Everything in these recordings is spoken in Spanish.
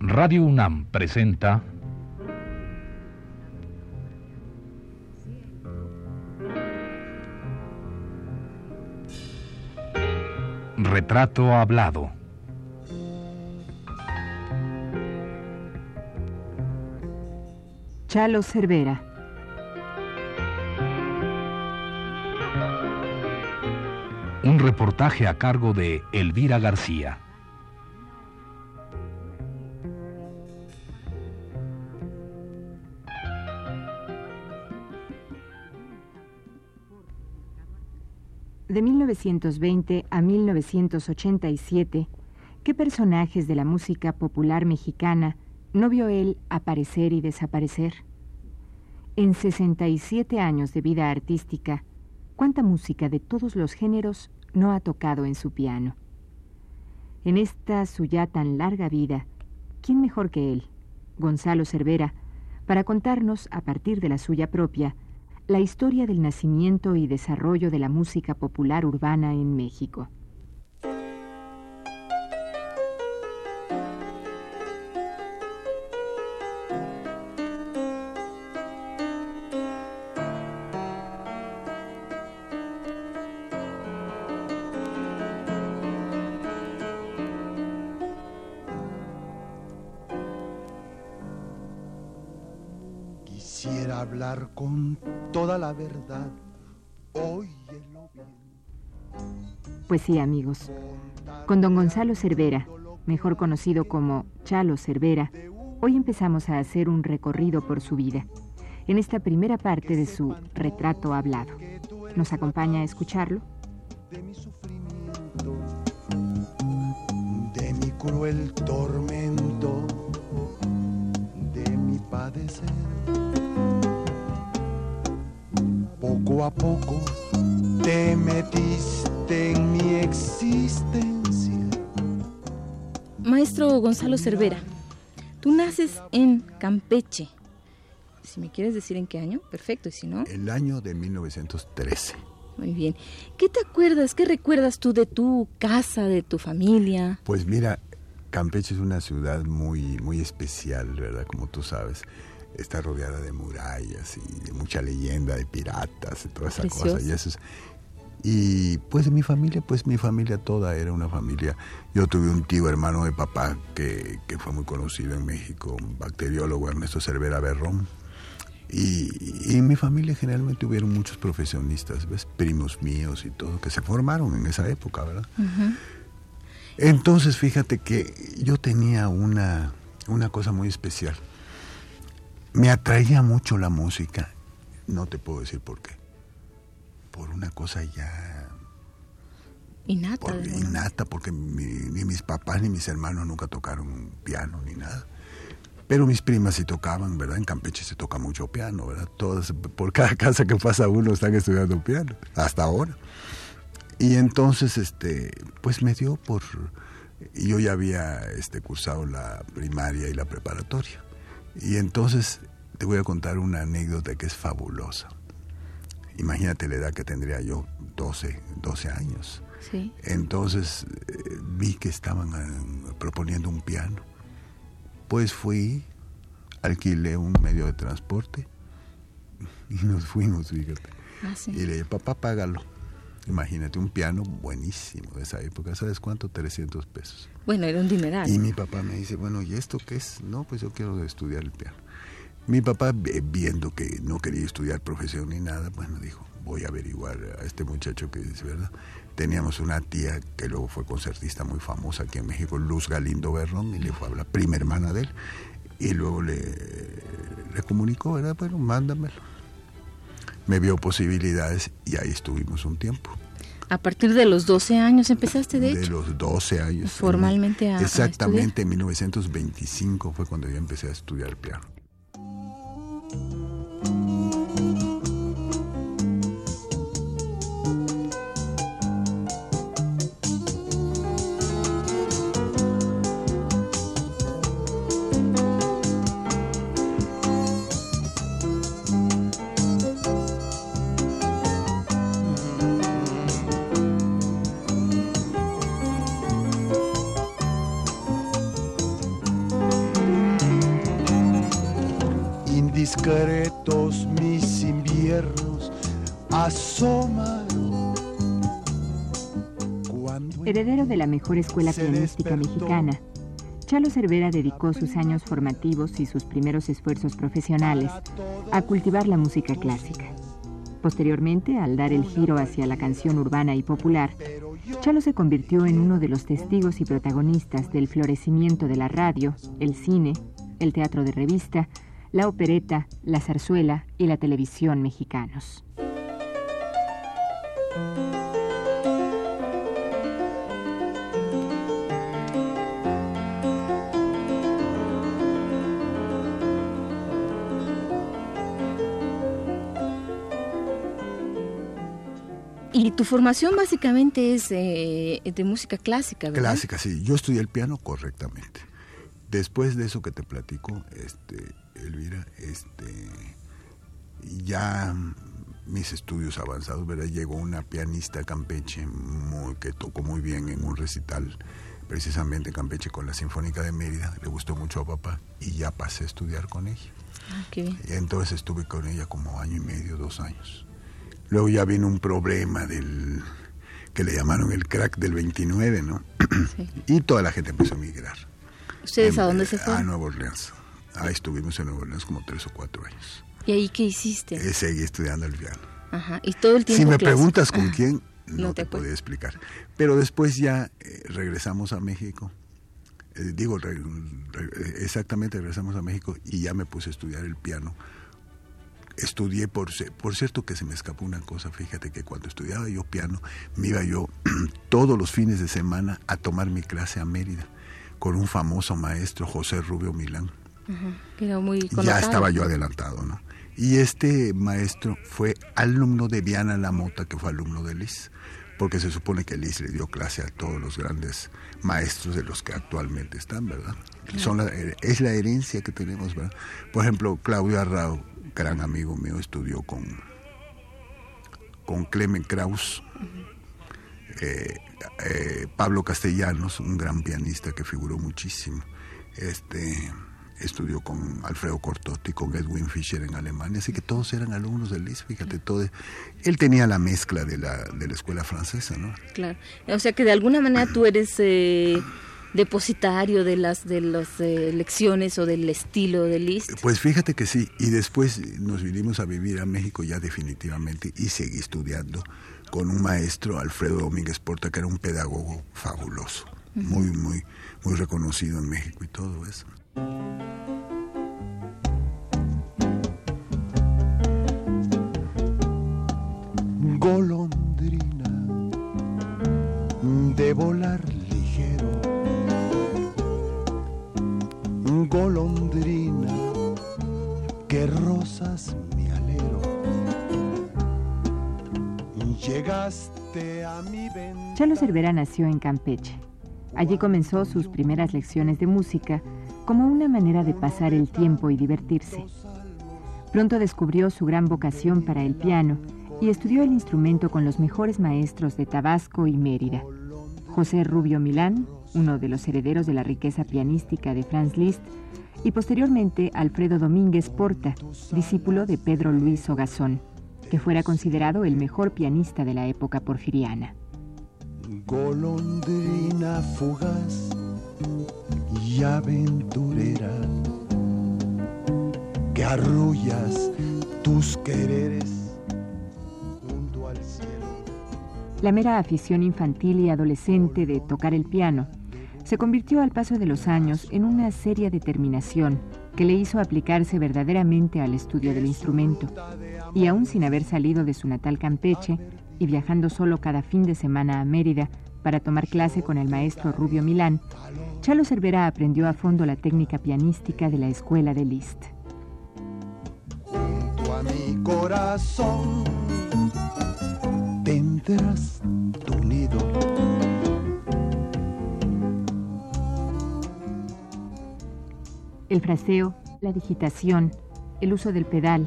Radio UNAM presenta Retrato Hablado. Chalo Cervera. Un reportaje a cargo de Elvira García. 1920 a 1987, ¿qué personajes de la música popular mexicana no vio él aparecer y desaparecer? En 67 años de vida artística, ¿cuánta música de todos los géneros no ha tocado en su piano? En esta su ya tan larga vida, ¿quién mejor que él, Gonzalo Cervera, para contarnos, a partir de la suya propia, la historia del nacimiento y desarrollo de la música popular urbana en México. Hablar con toda la verdad. Óyelo bien. Pues sí, amigos. Con don Gonzalo Cervera, mejor conocido como Chalo Cervera, hoy empezamos a hacer un recorrido por su vida, en esta primera parte de su retrato hablado. ¿Nos acompaña a escucharlo? De mi sufrimiento, de mi cruel tormento, de mi padecer. Poco a poco te metiste en mi existencia. Maestro Gonzalo Cervera, tú naces en Campeche. Si me quieres decir en qué año, perfecto, y si no, El año de 1913. muy bien. ¿Qué te acuerdas, qué recuerdas tú de tu casa, de tu familia? Pues mira, Campeche es una ciudad muy, muy especial, ¿verdad? Como tú sabes. Está rodeada de murallas y de mucha leyenda de piratas y toda esa Precioso. cosa. Y, eso es- y pues mi familia, pues mi familia toda era una familia. Yo tuve un tío hermano de papá que, que fue muy conocido en México, un bacteriólogo, Ernesto Cervera Berrón. Y, y en mi familia generalmente hubieron muchos profesionistas, ¿ves? Primos míos y todo, que se formaron en esa época, ¿verdad? Entonces, fíjate que yo tenía una, una cosa muy especial. Me atraía mucho la música. No te puedo decir por qué. Por una cosa ya Innata. por- innata, porque mi- ni mis papás ni mis hermanos nunca tocaron piano ni nada. Pero mis primas sí tocaban, ¿verdad? En Campeche se toca mucho piano, ¿verdad? Todas, por cada casa que pasa uno están estudiando piano, hasta ahora. Y entonces, este, pues me dio por... Yo ya había este, cursado la primaria y la preparatoria. Y entonces te voy a contar una anécdota que es fabulosa. Imagínate la edad que tendría yo, 12, 12 años. Sí. Entonces eh, vi que estaban eh, proponiendo un piano. Pues fui, alquilé un medio de transporte y nos fuimos, fíjate. Ah, sí. Y le dije, papá, págalo. Imagínate, un piano buenísimo de esa época. ¿Sabes cuánto? 300 pesos. Bueno, era un dineral. Y mi papá me dice, bueno, ¿y esto qué es? No, pues yo quiero estudiar el piano. Mi papá, viendo que no quería estudiar profesión ni nada, bueno, dijo, voy a averiguar a este muchacho que es verdad. Teníamos una tía que luego fue concertista muy famosa aquí en México, Luz Galindo Berrón, y le fue a hablar, prima hermana de él, y luego le, le comunicó, ¿verdad? Bueno, mándamelo. Me vio posibilidades y ahí estuvimos un tiempo. A partir de los 12 años empezaste, de, hecho. los 12 años. Formalmente a- a Exactamente, en 1925 fue cuando yo empecé a estudiar piano. Discretos mis inviernos asoman. Heredero de la mejor escuela pianística mexicana, Chalo Cervera dedicó sus años formativos y sus primeros esfuerzos profesionales a cultivar la música clásica. Posteriormente, al dar el giro hacia la canción urbana y popular, Chalo se convirtió en uno de los testigos y protagonistas del florecimiento de la radio, el cine, el teatro de revista, la opereta, la zarzuela y la televisión mexicanos. Y tu formación básicamente es de música clásica, ¿verdad? Clásica, sí. Yo estudié el piano correctamente. Después de eso que te platico, este, Elvira, este, ya mis estudios avanzados, ¿verdad? Llegó una pianista Campeche muy, que tocó muy bien en un recital, precisamente Campeche con la Sinfónica de Mérida. Le gustó mucho a papá y ya pasé a estudiar con ella. Ah, qué bien. Y entonces estuve con ella como año y medio, dos años. Luego ya vino un problema del que le llamaron el crack del 29, ¿no? y toda la gente empezó a migrar. ¿Ustedes a dónde se fueron? A Nueva Orleans. Ahí estuvimos en Nueva Orleans como tres o cuatro años. ¿Y ahí qué hiciste? Eh, seguí estudiando el piano. Ajá. ¿Y todo el tiempo Si me preguntas con Ah, quién, no, no te, te podría explicar. Pero después ya eh, regresamos a México. Eh, digo, re- re- exactamente regresamos a México y ya me puse a estudiar el piano. Estudié, por, por cierto que se me escapó una cosa, fíjate que cuando estudiaba yo piano, me iba yo todos los fines de semana a tomar mi clase a Mérida con un famoso maestro, José Rubio Milán. Muy Ya estaba yo adelantado, ¿no? Y este maestro fue alumno de Diana Lamota, que fue alumno de Liz, porque se supone que Liz le dio clase a todos los grandes maestros de los que actualmente están, ¿verdad? Son la- es la herencia que tenemos, ¿verdad? Por ejemplo, Claudio Arrao, gran amigo mío, estudió con, con Clemen Kraus, eh, eh, Pablo Castellanos, un gran pianista que figuró muchísimo. Este estudió con Alfredo Cortotti, con Edwin Fischer en Alemania, así que todos eran alumnos de Liszt, fíjate, todo, él tenía la mezcla de la, de la escuela francesa, ¿no? Claro. O sea que de alguna manera tú eres eh, depositario de las de las eh, lecciones o del estilo de Liszt. Pues fíjate que sí, y después nos vinimos a vivir a México ya definitivamente y seguí estudiando con un maestro, Alfredo Domínguez Porta, que era un pedagogo fabuloso, muy, muy, muy reconocido en México y todo eso. Chalo Cervera nació en Campeche. Allí comenzó sus primeras lecciones de música como una manera de pasar el tiempo y divertirse. Pronto descubrió su gran vocación para el piano y estudió el instrumento con los mejores maestros de Tabasco y Mérida. José Rubio Milán, uno de los herederos de la riqueza pianística de Franz Liszt, y posteriormente Alfredo Domínguez Porta, discípulo de Pedro Luis Ogazón, que fuera considerado el mejor pianista de la época porfiriana. golondrina fugaz y aventurera que arrullas tus quereres junto al cielo. La mera afición infantil y adolescente de tocar el piano se convirtió al paso de los años en una seria determinación que le hizo aplicarse verdaderamente al estudio del instrumento. Y aún sin haber salido de su natal Campeche y viajando solo cada fin de semana a Mérida para tomar clase con el maestro Rubio Milán, Chalo Cervera aprendió a fondo la técnica pianística de la escuela de Liszt. Junto a mi corazón tendrás tu nido. El fraseo, la digitación, el uso del pedal,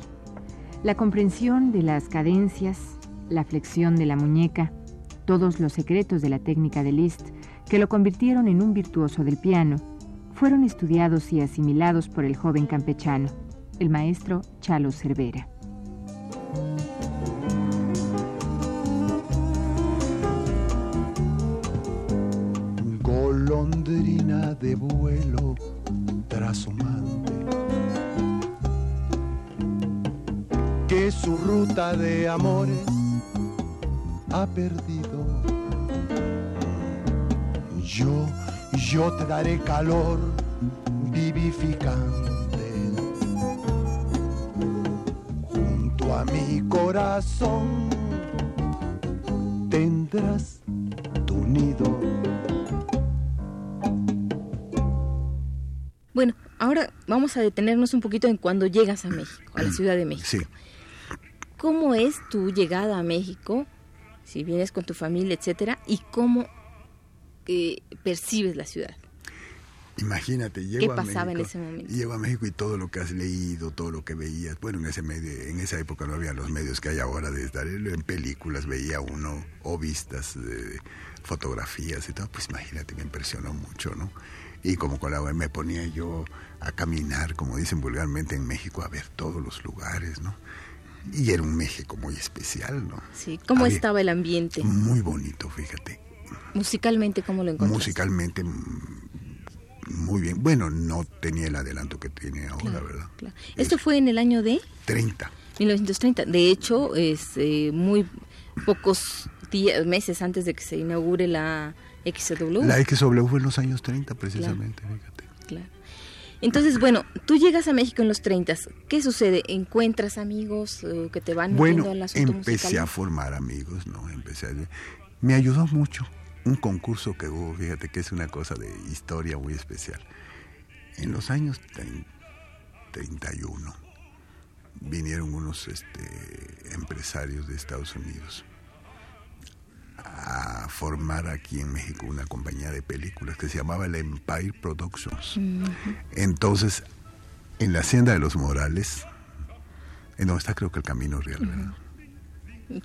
la comprensión de las cadencias, la flexión de la muñeca, todos los secretos de la técnica de Liszt que lo convirtieron en un virtuoso del piano, fueron estudiados y asimilados por el joven campechano. el maestro Chalo Cervera. Golondrina de vuelo que su ruta de amores ha perdido. Yo, yo te daré calor vivificante a mi corazón tendrás tu nido. Ahora vamos a detenernos un poquito en cuando llegas a México, a la Ciudad de México. Sí. ¿Cómo es tu llegada a México? Si vienes con tu familia, etcétera, y cómo eh, percibes la ciudad. Imagínate, llego ¿Qué pasaba a en México, ese momento? Llego a México y todo lo que has leído, todo lo que veías, bueno, en ese medio, en esa época no había los medios que hay ahora de estar en películas, veía uno o vistas de fotografías y todo, pues imagínate, me impresionó mucho, ¿no? Y como con la me ponía yo a caminar, como dicen vulgarmente en México, a ver todos los lugares, ¿no? Y era un México muy especial, ¿no? Sí, ¿cómo Había- estaba el ambiente? Muy bonito, fíjate. Musicalmente, ¿cómo lo encontraste? Musicalmente mm, muy bien. Bueno, no tenía el adelanto que tiene ahora, Claro, ¿verdad? claro. Esto fue en el año de 30. 1930. De hecho, es eh, muy pocos días, meses antes de que se inaugure la XW. La XW fue en los años 30 precisamente, fíjate. Claro. Entonces, bueno, tú llegas a México en los 30. ¿Qué sucede? ¿Encuentras amigos eh, que te van metiendo Bueno, al asunto empecé musical? a formar amigos, ¿no? Empecé a... Me ayudó mucho un concurso que hubo, fíjate que es una cosa de historia muy especial. En los años trein- 31 vinieron unos este, empresarios de Estados Unidos formar aquí en México una compañía de películas que se llamaba el Empire Productions. Entonces, en la hacienda de los Morales, en donde está creo que el Camino Real, ¿verdad?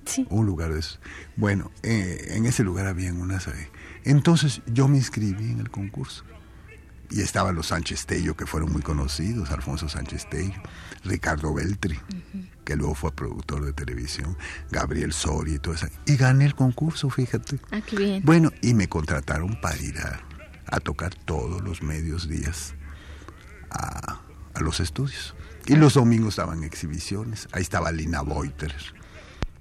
Sí. un lugar de esos. Bueno, eh, en ese lugar habían unas... eh, entonces yo me inscribí en el concurso. Y estaban los Sánchez Tello, que fueron muy conocidos, Alfonso Sánchez Tello, Ricardo Beltri, que luego fue productor de televisión, Gabriel Soria y todo eso. Y gané el concurso, fíjate. Ah, qué bien. Bueno, y me contrataron para ir a, a tocar todos los medios días a, a los estudios. Y los domingos daban exhibiciones. Ahí estaba Lina Boiter,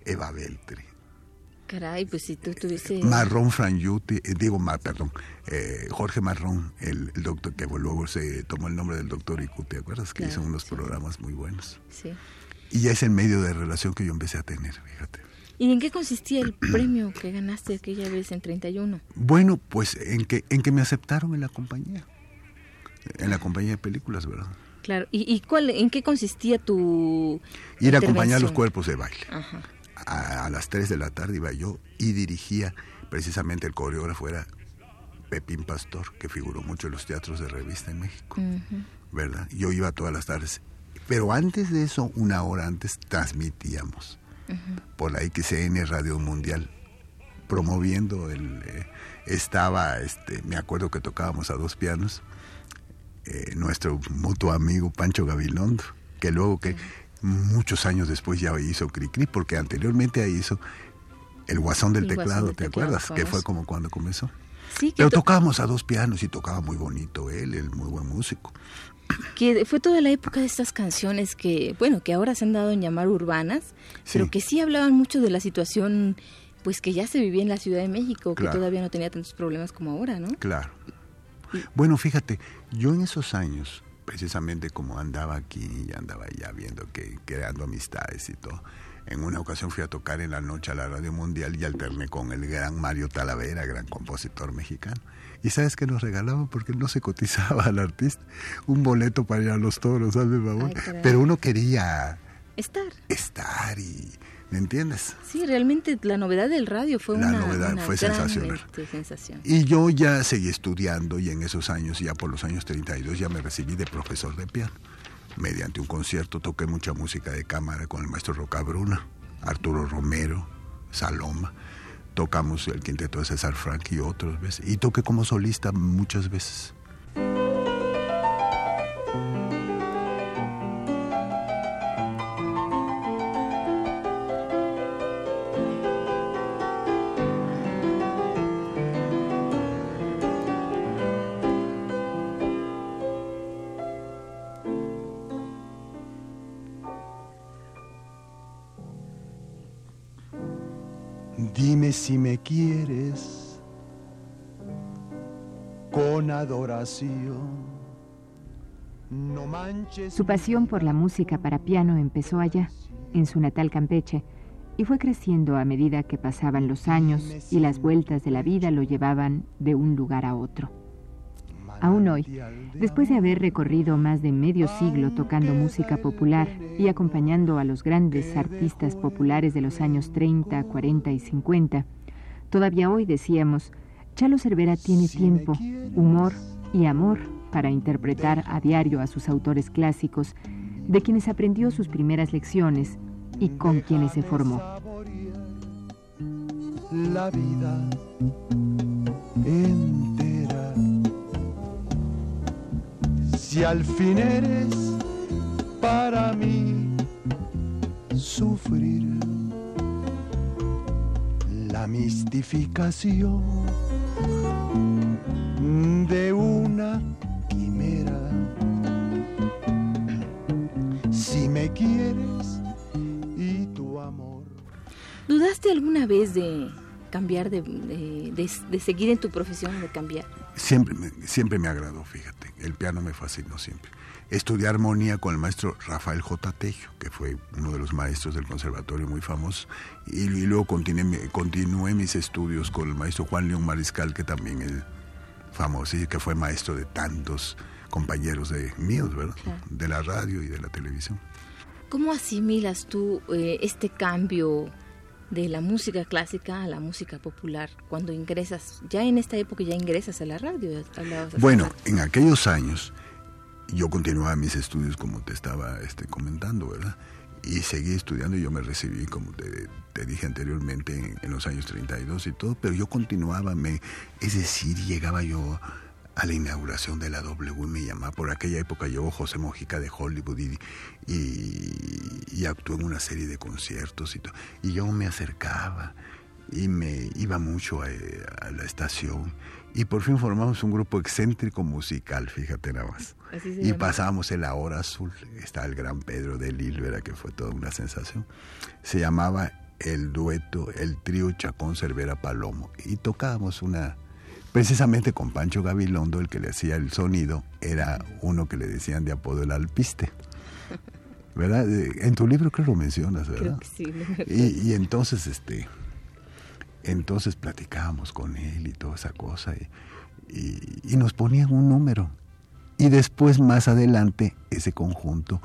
Eva Beltri, Caray, pues si tú tuviste... Marrón Frangiuti, eh, digo, ma- perdón, eh, Jorge Marrón, el, el doctor que luego se tomó el nombre del doctor Icu, ¿te acuerdas? Que Claro, hizo unos sí. programas muy buenos. Sí. Y es el medio de relación que yo empecé a tener, fíjate. ¿Y en qué consistía el premio que ganaste aquella vez en 31? Bueno, pues en que, en que me aceptaron en la compañía, en la compañía de películas, ¿verdad? Claro. ¿Y, y cuál, en qué consistía tu Ir a acompañar los cuerpos de baile. Ajá. A, a las 3 de la tarde iba yo y dirigía, precisamente el coreógrafo era Pepín Pastor, que figuró mucho en los teatros de revista en México. ¿verdad? Yo iba todas las tardes. Pero antes de eso, una hora antes, transmitíamos por la XN Radio Mundial, promoviendo el... eh, estaba, este, me acuerdo que tocábamos a dos pianos, eh, nuestro mutuo amigo Pancho Gabilondo, que luego que muchos años después ya hizo Cricri, porque anteriormente ahí hizo el guasón del El Guasón teclado, del ¿te Teclado, acuerdas? Que fue como cuando comenzó. Sí, que, Pero to- tocábamos a dos pianos y tocaba muy bonito él, él muy buen músico. que fue toda la época de estas canciones que, bueno, que ahora se han dado en llamar urbanas, pero que sí hablaban mucho de la situación, pues que ya se vivía en la Ciudad de México, que todavía no tenía tantos problemas como ahora, ¿no? Claro. Bueno, fíjate, yo en esos años, precisamente como andaba aquí y andaba ya viendo que creando amistades y todo, en una ocasión fui a tocar en la noche a la Radio Mundial y alterné con el gran Mario Talavera, gran compositor mexicano. Y sabes que nos regalaban porque no se cotizaba al artista un boleto para ir a los toros, ¿sabes, favor? Pero uno quería Estar. estar y, ¿me entiendes? Sí, realmente la novedad del radio fue La una, novedad una fue gran, sensacional. este, sensación. Y yo ya seguí estudiando y en esos años, ya por los años 32, ya me recibí de profesor de piano. Mediante un concierto toqué mucha música de cámara con el maestro Rocabruna, Arturo Romero, Saloma. Tocamos el quinteto de César Frank y otras veces. Y toqué como solista muchas veces. Adoración. No manches. Su pasión por la música para piano empezó allá, en su natal Campeche, y fue creciendo a medida que pasaban los años y las vueltas de la vida lo llevaban de un lugar a otro. Aún hoy, después de haber recorrido más de medio siglo tocando música popular y acompañando a los grandes artistas populares de los años 30, 40 y 50, todavía hoy decíamos, Chalo Cervera tiene tiempo, humor y amor para interpretar a diario a sus autores clásicos, de quienes aprendió sus primeras lecciones y con quienes se formó. La vida Si al fin eres para mí sufrir la mistificación de una quimera. Si me quieres y tu amor. ¿Dudaste alguna vez de cambiar, de, de, seguir en tu profesión, de cambiar? Siempre me, siempre me agradó, fíjate. El piano me fascinó siempre. Estudié armonía con el maestro Rafael J. Tejo, que fue uno de los maestros del conservatorio muy famoso. Y, luego continué, continué, mis estudios con el maestro Juan León Mariscal, que también es famoso y que fue maestro de tantos compañeros de míos, ¿verdad? De la radio y de la televisión. ¿Cómo asimilas tú eh, este cambio de la música clásica a la música popular cuando ingresas, ya en esta época ya ingresas a la radio. bueno, en aquellos años yo continuaba mis estudios como te estaba este, comentando, ¿verdad? Y seguí estudiando, yo me recibí, como te, dije anteriormente, en, los años 32 y todo, pero yo continuaba, me, es decir, llegaba yo a la inauguración de la W me llamaba. Por aquella época llegó José Mojica de Hollywood y, y, actuó en una serie de conciertos y todo. Y yo me acercaba y me iba mucho a, la estación. Y por fin formamos un grupo excéntrico musical, fíjate nada más. y pasábamos en la hora azul. Está el gran Pedro de Lilvera, que fue toda una sensación. Se llamaba el dueto, el trío Chacón Cervera Palomo. Y tocábamos una Precisamente con Pancho Gabilondo, el que le hacía el sonido, era uno que le decían de apodo el alpiste. ¿Verdad? Eh, en tu libro creo que lo mencionas, ¿verdad? sí. Y, entonces, este, entonces platicábamos con él y toda esa cosa y, y, nos ponían un número. Y después, más adelante, ese conjunto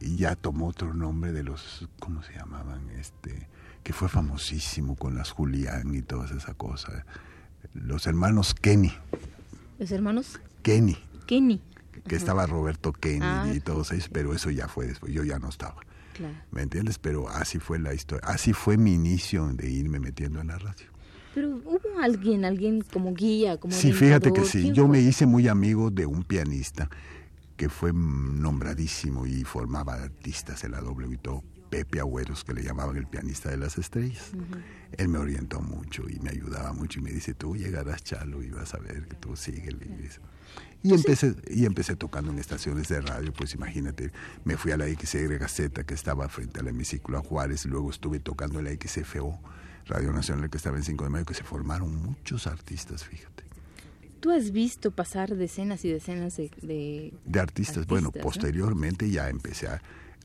ya tomó otro nombre de los, ¿cómo se llamaban? Este, que fue famosísimo con las Julián y toda esa cosa los hermanos Kenny. ¿Los hermanos? Kenny. Kenny. Que estaba Roberto Kenny ah, y todos ellos, pero eso ya fue después, yo ya no estaba. Claro. ¿Me entiendes? Pero así fue la historia, así fue mi inicio de irme metiendo en la radio. Pero hubo alguien, alguien como guía, como Sí, fíjate que sí, yo me hice muy amigo de un pianista que fue nombradísimo y formaba artistas en la W y todo, Pepe Agüeros, que le llamaban el pianista de las estrellas. Él me orientó mucho y me ayudaba mucho y me dice, tú llegarás, Chalo, y vas a ver que tú sigues. Y empecé, y empecé tocando en estaciones de radio, pues imagínate, me fui a la XR Gaceta, que estaba frente al hemiciclo a Juárez, y luego estuve tocando en la XFO, Radio Nacional, que estaba en 5 de mayo, que se formaron muchos artistas, fíjate. ¿Tú has visto pasar decenas y decenas de... De, artistas. Bueno, posteriormente ya empecé a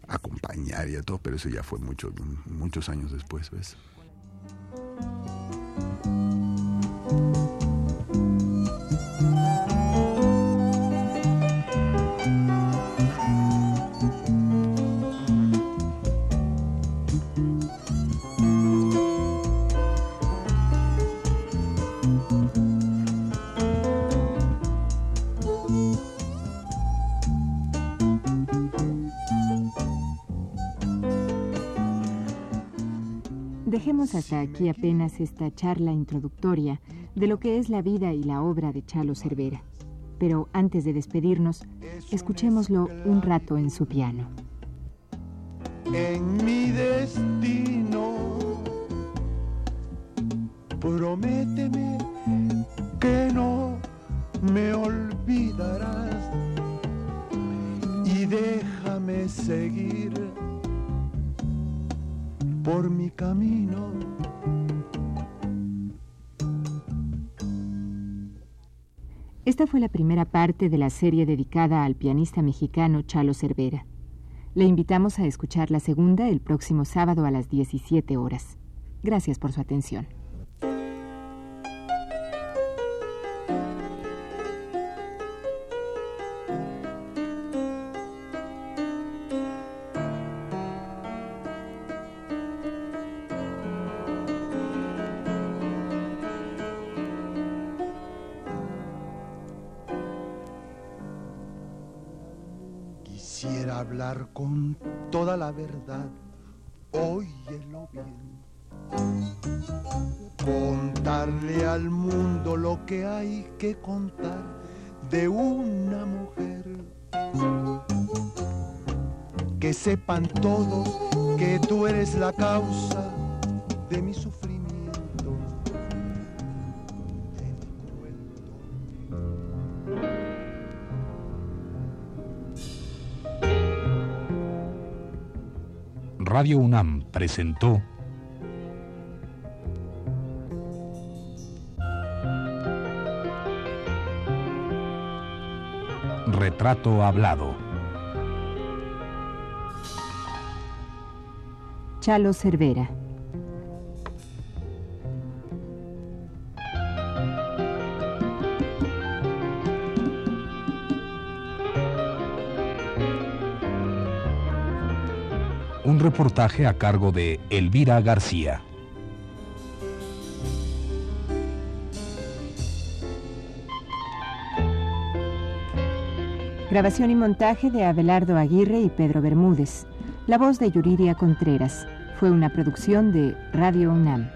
acompañar y a todo, pero eso ya fue muchos muchos años después, ¿ves? Aquí apenas esta charla introductoria de lo que es la vida y la obra de Chalo Cervera. Pero antes de despedirnos, escuchémoslo un rato en su piano. En mi destino, prométeme que no me olvidarás y déjame seguir por mi camino Esta fue la primera parte de la serie dedicada al pianista mexicano Chalo Cervera. Le invitamos a escuchar la segunda el próximo sábado a las 17 horas. Gracias por su atención. La verdad, óyelo bien. Contarle al mundo lo que hay que contar de una mujer. Que sepan todos que tú eres la causa de mi sufrimiento Radio UNAM presentó Retrato Hablado. Chalo Cervera. Un reportaje a cargo de Elvira García. Grabación y montaje de Abelardo Aguirre y Pedro Bermúdez. La voz de Yuriria Contreras. Fue una producción de Radio UNAM.